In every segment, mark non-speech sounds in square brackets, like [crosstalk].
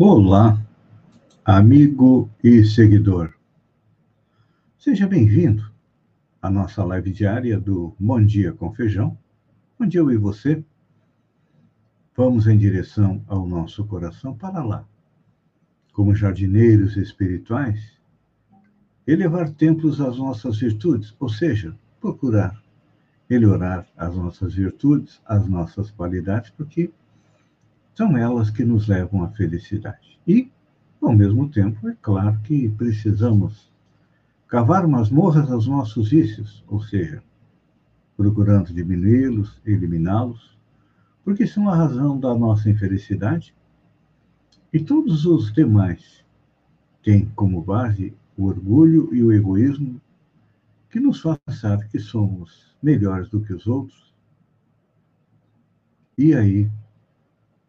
Olá, amigo e seguidor. Seja bem-vindo à nossa live diária do Bom Dia com Feijão, onde eu e você vamos em direção ao nosso coração para lá, como jardineiros espirituais, elevar templos às nossas virtudes, ou seja, procurar melhorar as nossas virtudes, as nossas qualidades, porque são elas que nos levam à felicidade. E, ao mesmo tempo, é claro que precisamos cavar masmorras aos nossos vícios, ou seja, procurando diminuí-los, eliminá-los, porque são a razão da nossa infelicidade. E todos os demais têm como base o orgulho e o egoísmo que nos faz pensar que somos melhores do que os outros. E aí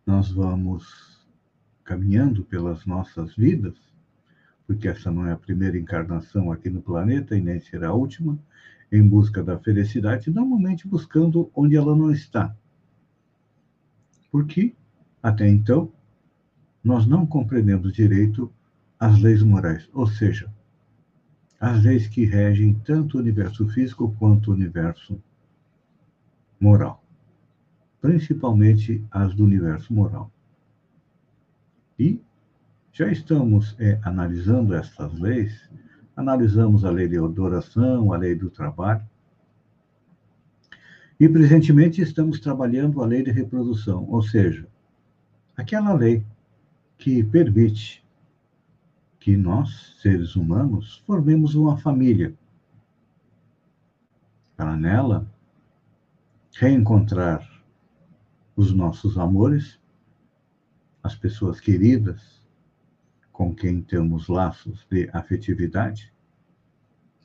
nós vamos caminhando pelas nossas vidas, porque essa não é a primeira encarnação aqui no planeta e nem será a última, em busca da felicidade, normalmente buscando onde ela não está. Porque, até então, nós não compreendemos direito as leis morais, ou seja, as leis que regem tanto o universo físico quanto o universo moral, principalmente as do universo moral. E já estamos é, analisando essas leis, analisamos a lei de adoração, a lei do trabalho, e presentemente estamos trabalhando a lei de reprodução, ou seja, aquela lei que permite que nós, seres humanos, formemos uma família. Para nela reencontrar os nossos amores, as pessoas queridas com quem temos laços de afetividade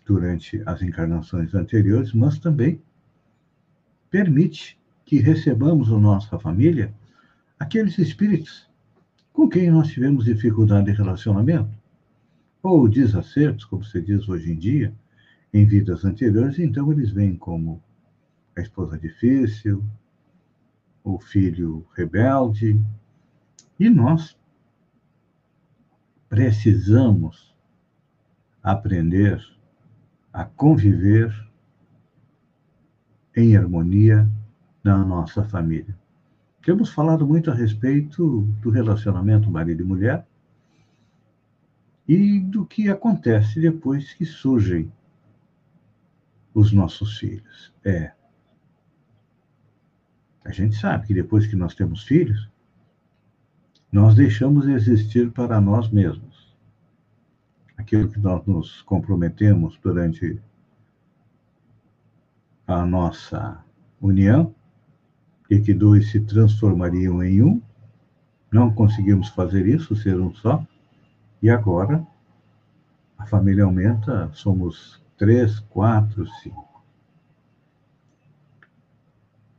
durante as encarnações anteriores, mas também permite que recebamos na nossa família aqueles espíritos com quem nós tivemos dificuldade de relacionamento ou desacertos, como se diz hoje em dia, em vidas anteriores, então eles vêm como a esposa difícil, o filho rebelde, e nós precisamos aprender a conviver em harmonia na nossa família. Temos falado muito a respeito do relacionamento marido e mulher, e do que acontece depois que surgem os nossos filhos. É. A gente sabe que depois que nós temos filhos, nós deixamos de existir para nós mesmos. Aquilo que nós nos comprometemos durante a nossa união e que dois se transformariam em um, não conseguimos fazer isso, ser um só. E agora, a família aumenta, somos três, quatro, cinco.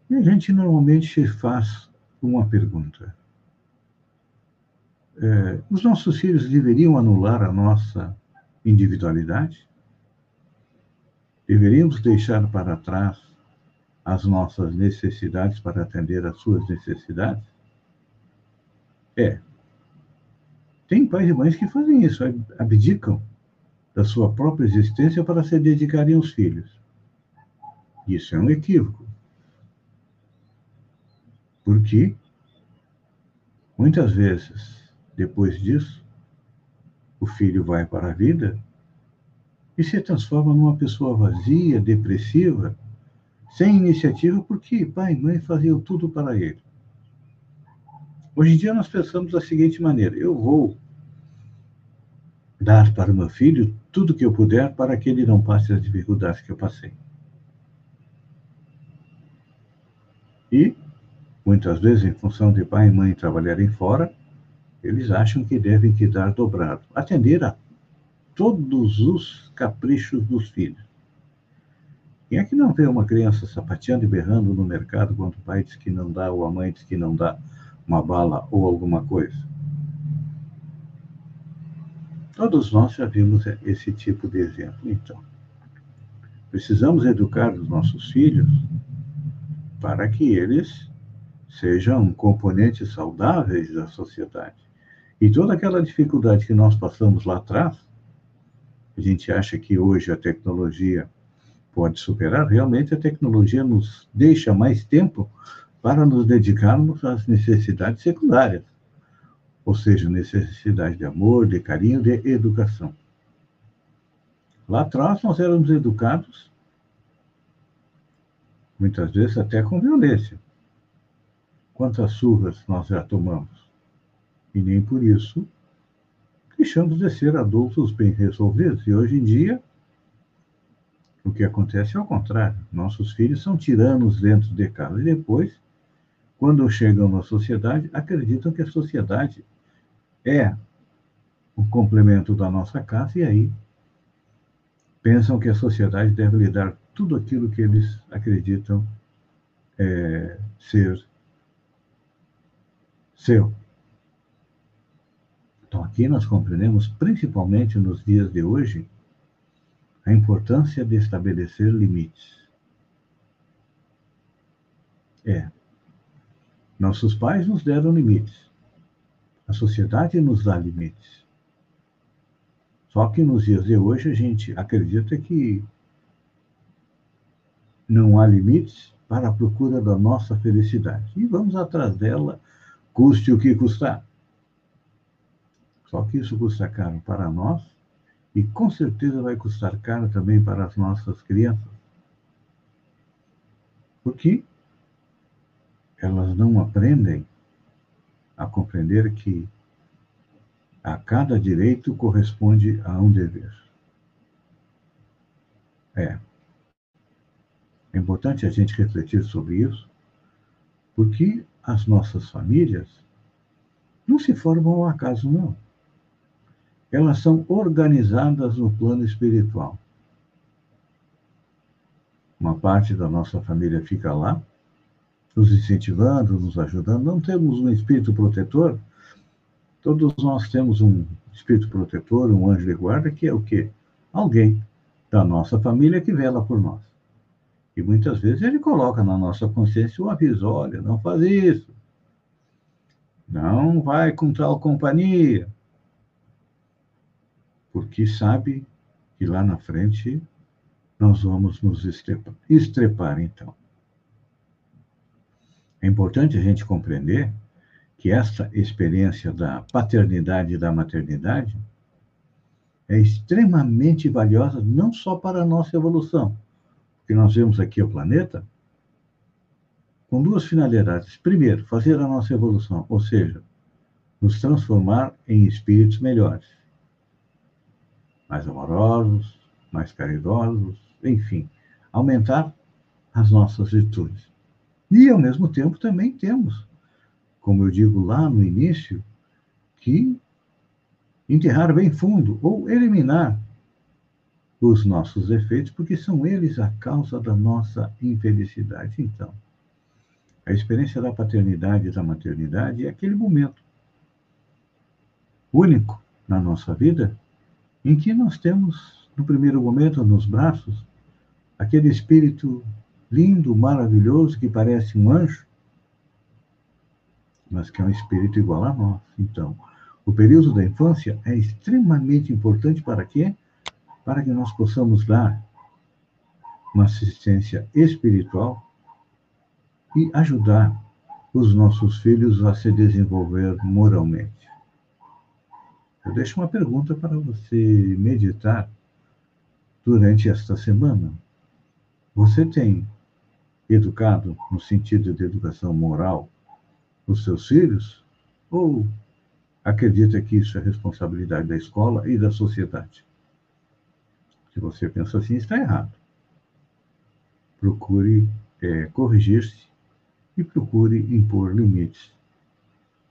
E a gente normalmente faz uma pergunta. É, os nossos filhos deveriam anular a nossa individualidade? Deveríamos deixar para trás as nossas necessidades para atender às suas necessidades? É, tem pais e mães que fazem isso, abdicam da sua própria existência para se dedicarem aos filhos. Isso é um equívoco. Porque, muitas vezes, depois disso, o filho vai para a vida e se transforma numa pessoa vazia, depressiva, sem iniciativa, porque pai e mãe faziam tudo para ele. Hoje em dia nós pensamos da seguinte maneira: eu vou dar para o meu filho tudo que eu puder para que ele não passe as dificuldades que eu passei. E, muitas vezes, em função de pai e mãe trabalharem fora, eles acham que devem que dar dobrado, atender a todos os caprichos dos filhos. Quem é que não vê uma criança sapateando e berrando no mercado quando o pai diz que não dá ou a mãe diz que não dá? uma bala ou alguma coisa. Todos nós já vimos esse tipo de exemplo. Então, precisamos educar os nossos filhos para que eles sejam componentes saudáveis da sociedade E toda aquela dificuldade que nós passamos lá atrás, a gente acha que hoje a tecnologia pode superar, realmente a tecnologia nos deixa mais tempo para nos dedicarmos às necessidades secundárias, ou seja, necessidade de amor, de carinho, de educação. Lá atrás nós éramos educados, muitas vezes até com violência. Quantas surras nós já tomamos? E nem por isso deixamos de ser adultos bem resolvidos. E hoje em dia, o que acontece é o contrário. Nossos filhos são tiranos dentro de casa. E depois, quando chegam na sociedade, acreditam que a sociedade é o complemento da nossa casa e aí pensam que a sociedade deve lhe dar tudo aquilo que eles acreditam é, ser seu. Então, aqui nós compreendemos, principalmente nos dias de hoje, a importância de estabelecer limites. É. Nossos pais nos deram limites. A sociedade nos dá limites. Só que nos dias de hoje a gente acredita que não há limites para a procura da nossa felicidade. E vamos atrás dela, custe o que custar. Só que isso custa caro para nós e com certeza vai custar caro também para as nossas crianças. Porque elas não aprendem a compreender que a cada direito corresponde a um dever. É. É importante a gente refletir sobre isso, porque as nossas famílias não se formam ao acaso, não elas são organizadas no plano espiritual. Uma parte da nossa família fica lá, nos incentivando, nos ajudando. Não temos um espírito protetor. Todos nós temos um espírito protetor, um anjo de guarda, que é o quê? Alguém da nossa família que vela por nós. E muitas vezes ele coloca na nossa consciência o aviso: olha, não faz isso. Não vai com tal companhia porque sabe que lá na frente nós vamos nos estrepar, estrepar então. É importante a gente compreender que essa experiência da paternidade e da maternidade é extremamente valiosa não só para a nossa evolução, porque nós vemos aqui o planeta com duas finalidades. Primeiro, fazer a nossa evolução, ou seja, nos transformar em espíritos melhores mais amorosos, mais caridosos, enfim, aumentar as nossas virtudes. E, ao mesmo tempo, também temos, como eu digo lá no início, que enterrar bem fundo ou eliminar os nossos defeitos, porque são eles a causa da nossa infelicidade. Então, a experiência da paternidade e da maternidade é aquele momento único na nossa vida em que nós temos, no primeiro momento, nos braços, aquele espírito lindo, maravilhoso, que parece um anjo, mas que é um espírito igual a nós. Então, o período da infância é extremamente importante para quê? Para que nós possamos dar uma assistência espiritual e ajudar os nossos filhos a se desenvolver moralmente. Eu deixo uma pergunta para você meditar durante esta semana. Você tem educado no sentido de educação moral os seus filhos? Ou acredita que isso é responsabilidade da escola e da sociedade? Se você pensa assim, está errado. Procure é, corrigir-se e procure impor limites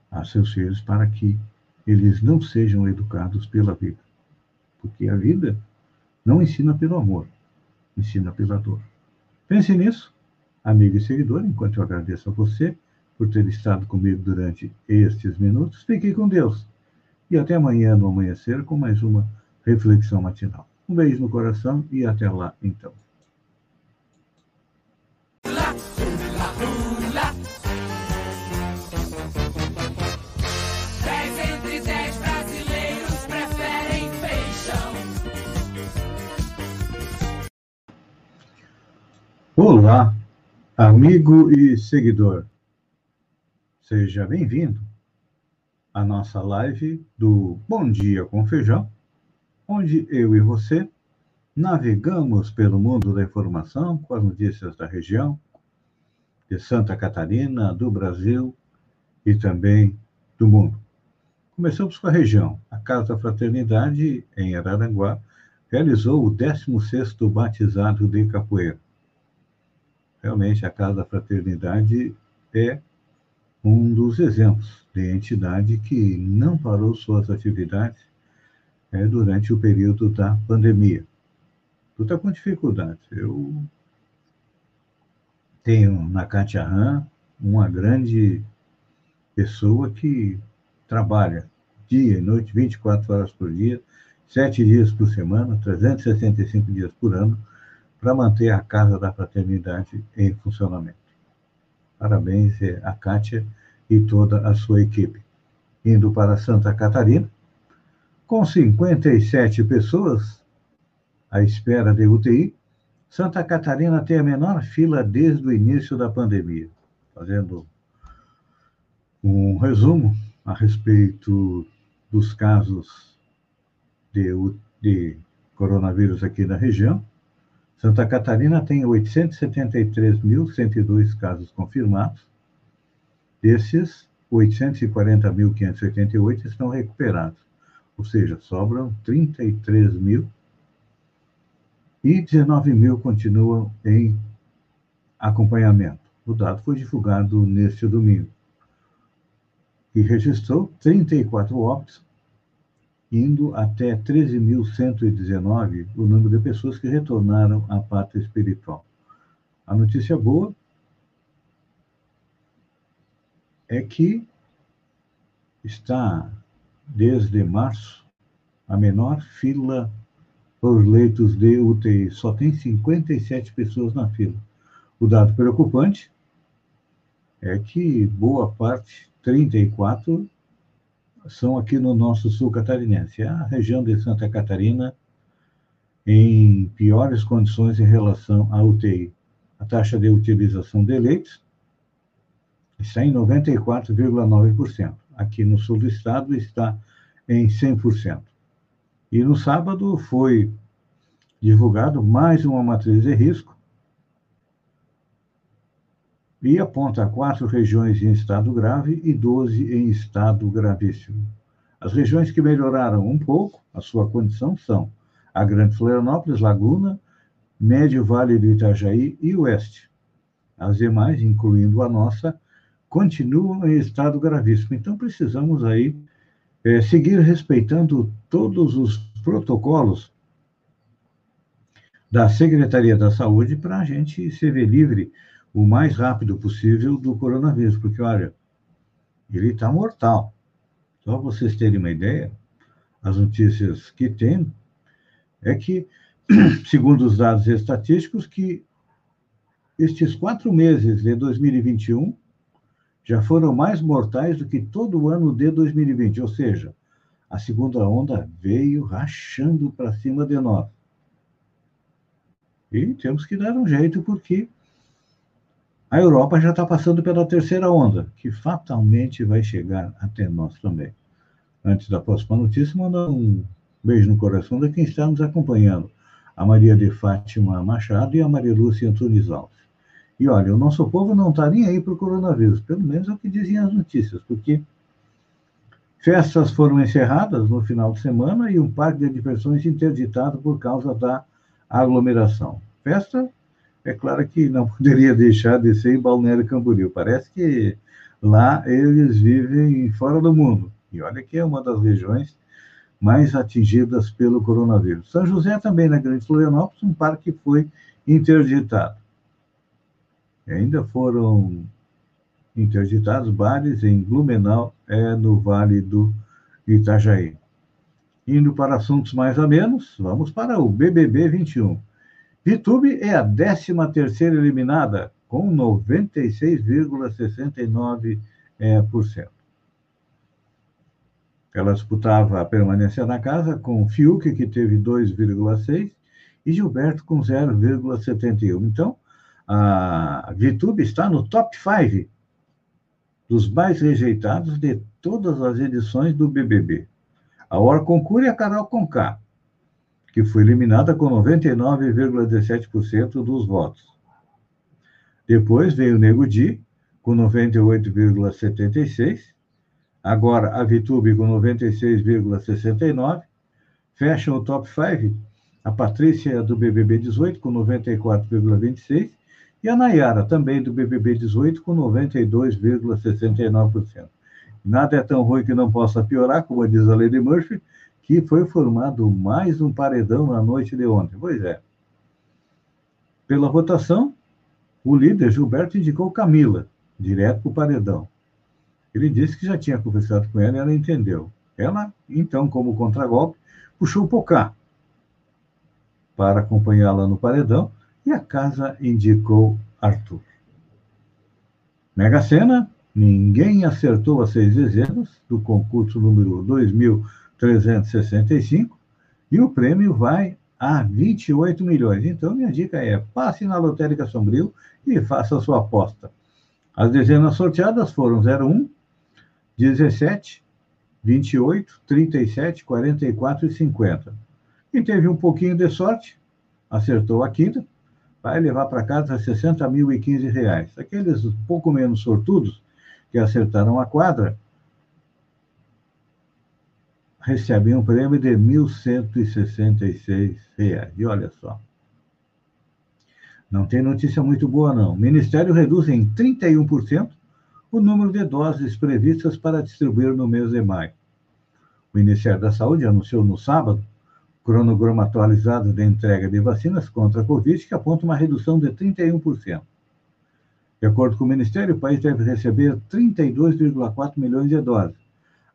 a seus filhos para que eles não sejam educados pela vida. Porque a vida não ensina pelo amor, ensina pela dor. Pense nisso, amigo e seguidor, enquanto eu agradeço a você por ter estado comigo durante estes minutos. Fique com Deus. E até amanhã no amanhecer com mais uma reflexão matinal. Um beijo no coração e até lá, então. Olá, amigo e seguidor. Seja bem-vindo à nossa live do Bom Dia com Feijão, onde eu e você navegamos pelo mundo da informação com as notícias da região, de Santa Catarina, do Brasil e também do mundo. Começamos com a região. A Casa da Fraternidade, em Araranguá, realizou o 16º batizado de capoeira realmente a Casa da Fraternidade é um dos exemplos de entidade que não parou suas atividades é, durante o período da pandemia. Tu está com dificuldade. Eu tenho na Katia Han uma grande pessoa que trabalha dia e noite, 24 horas por dia, sete dias por semana, 365 dias por ano, para manter a Casa da Fraternidade em funcionamento. Parabéns a Kátia e toda a sua equipe. Indo para Santa Catarina, com 57 pessoas à espera de UTI, Santa Catarina tem a menor fila desde o início da pandemia. Fazendo um resumo a respeito dos casos de, de coronavírus aqui na região, Santa Catarina tem 873.102 casos confirmados. Desses, 840.588 estão recuperados, ou seja, sobram 33 mil e 19 mil continuam em acompanhamento. O dado foi divulgado neste domingo e registrou 34 óbitos indo até 13.119 o número de pessoas que retornaram à pátria espiritual. A notícia boa é que está, desde março, a menor fila por leitos de UTI. Só tem 57 pessoas na fila. O dado preocupante é que boa parte, 34, são aqui no nosso sul catarinense. A região de Santa Catarina em piores condições em relação à UTI. A taxa de utilização de leitos está em 94,9%. Aqui no sul do estado está em 100%. E no sábado foi divulgado mais uma matriz de risco e aponta quatro regiões em estado grave e 12 em estado gravíssimo. As regiões que melhoraram um pouco a sua condição são a Grande Florianópolis, Laguna, Médio Vale do Itajaí e Oeste. As demais, incluindo a nossa, continuam em estado gravíssimo. Então, precisamos aí é, seguir respeitando todos os protocolos da Secretaria da Saúde para a gente se ver livre o mais rápido possível do coronavírus, porque, olha, ele está mortal. Só vocês terem uma ideia, as notícias que tem é que, [clears throat] segundo os dados estatísticos, que estes quatro meses de 2021 já foram mais mortais do que todo o ano de 2020, ou seja, a segunda onda veio rachando para cima de nós. E temos que dar um jeito, porque a Europa já está passando pela terceira onda, que fatalmente vai chegar até nós também. Antes da próxima notícia, mandar um beijo no coração de quem está nos acompanhando, a Maria de Fátima Machado e a Maria Lúcia Antunes Alves. E olha, o nosso povo não está nem aí para o coronavírus, pelo menos é o que diziam as notícias, porque festas foram encerradas no final de semana e um parque de diversões interditado por causa da aglomeração. Festa é claro que não [laughs] poderia deixar de ser em Balneário Camboriú. Parece que lá eles vivem fora do mundo. E olha que é uma das regiões mais atingidas pelo coronavírus. São José também, na Grande Florianópolis, um parque foi interditado. Ainda foram interditados bares em Blumenau, é, no Vale do Itajaí. Indo para assuntos mais a menos, vamos para o BBB 21. Vitube é a 13 terceira eliminada, com 96,69%. Ela disputava a permanência na casa com Fiuk, que teve 2,6%, e Gilberto com 0,71%. Então, A VTube está no top 5 dos mais rejeitados de todas as edições do BBB. A Hora Concur e a Carol Conká, que foi eliminada com 99,17% dos votos. Depois veio o Nego Di, com 98,76%. Agora a VTube com 96,69%. Fecham o top 5 a Patrícia do BBB 18 com 94,26% e a Nayara, também do BBB 18, com 92,69%. Nada é tão ruim que não possa piorar, como diz a Lady Murphy, que foi formado mais um paredão na noite de ontem. Pois é. Pela votação, o líder Gilberto indicou Camila, direto para o paredão. Ele disse que já tinha conversado com ela e ela entendeu. Ela, então, como contragolpe, puxou o Pocá para acompanhá-la no paredão e a casa indicou Arthur. Mega Sena, ninguém acertou as seis dezenas do concurso número 2365 e o prêmio vai a 28 milhões. Então, minha dica é: passe na Lotérica Sombrio e faça a sua aposta. As dezenas sorteadas foram 01, 17, 28, 37, 44 e 50. Quem teve um pouquinho de sorte, acertou a quinta, vai levar para casa 60 mil e 15 reais. Aqueles pouco menos sortudos que acertaram a quadra recebem um prêmio de 1.166 reais. E olha só. Não tem notícia muito boa, não. O Ministério reduz em 31% o número de doses previstas para distribuir no mês de maio. O Ministério da Saúde anunciou no sábado cronograma atualizado de entrega de vacinas contra a Covid, que aponta uma redução de 31%. De acordo com o Ministério, o país deve receber 32,4 milhões de doses.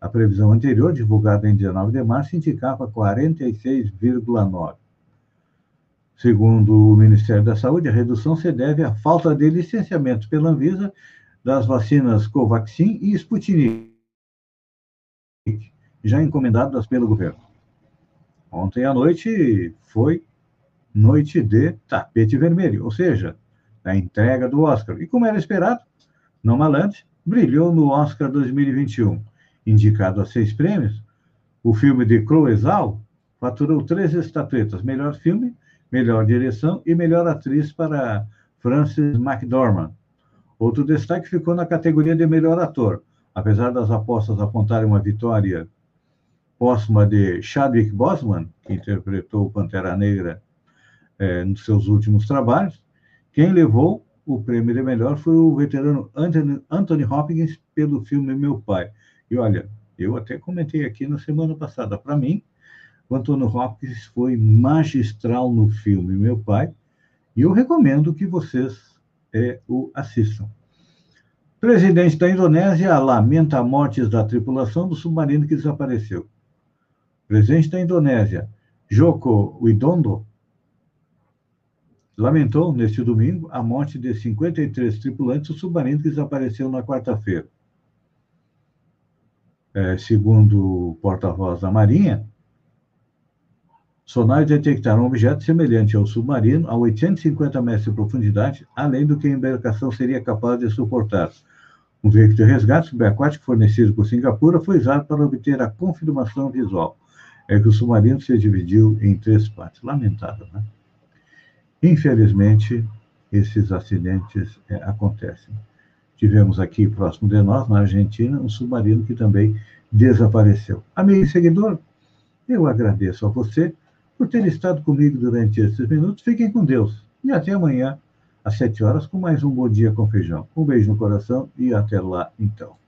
A previsão anterior, divulgada em 19 de março, indicava 46,9. Segundo o Ministério da Saúde, a redução se deve à falta de licenciamento pela Anvisa das vacinas Covaxin e Sputnik, já encomendadas pelo governo. Ontem à noite foi noite de tapete vermelho, ou seja, a entrega do Oscar. E como era esperado, Nomadland brilhou no Oscar 2021. Indicado a seis prêmios, o filme de Chloe Zhao faturou três estatuetas: melhor filme, melhor direção e melhor atriz para Frances McDormand. Outro destaque ficou na categoria de melhor ator. Apesar das apostas apontarem uma vitória póstuma de Chadwick Boseman, que interpretou o Pantera Negra é, nos seus últimos trabalhos, quem levou o prêmio de melhor foi o veterano Anthony, Anthony Hopkins pelo filme Meu Pai. E olha, eu até comentei aqui na semana passada, para mim, o Anthony Hopkins foi magistral no filme Meu Pai, e eu recomendo que vocês é, o assistam. Presidente da Indonésia lamenta mortes da tripulação do submarino que desapareceu presidente da Indonésia, Joko Widodo, lamentou neste domingo a morte de 53 tripulantes do submarino que desapareceu na quarta-feira. É, segundo o porta-voz da Marinha, sonares detectaram um objeto semelhante ao submarino a 850 metros de profundidade, além do que a embarcação seria capaz de suportar. Um veículo de resgate subaquático fornecido por Singapura foi usado para obter a confirmação visual é que o submarino se dividiu em três partes. Lamentável, né? Infelizmente, esses acidentes é, acontecem. Tivemos aqui, próximo de nós, na Argentina, um submarino que também desapareceu. Amigo e seguidor, eu agradeço a você por ter estado comigo durante esses minutos. Fiquem com Deus. E até amanhã, às sete horas, com mais um Bom Dia com Feijão. Um beijo no coração e até lá, então.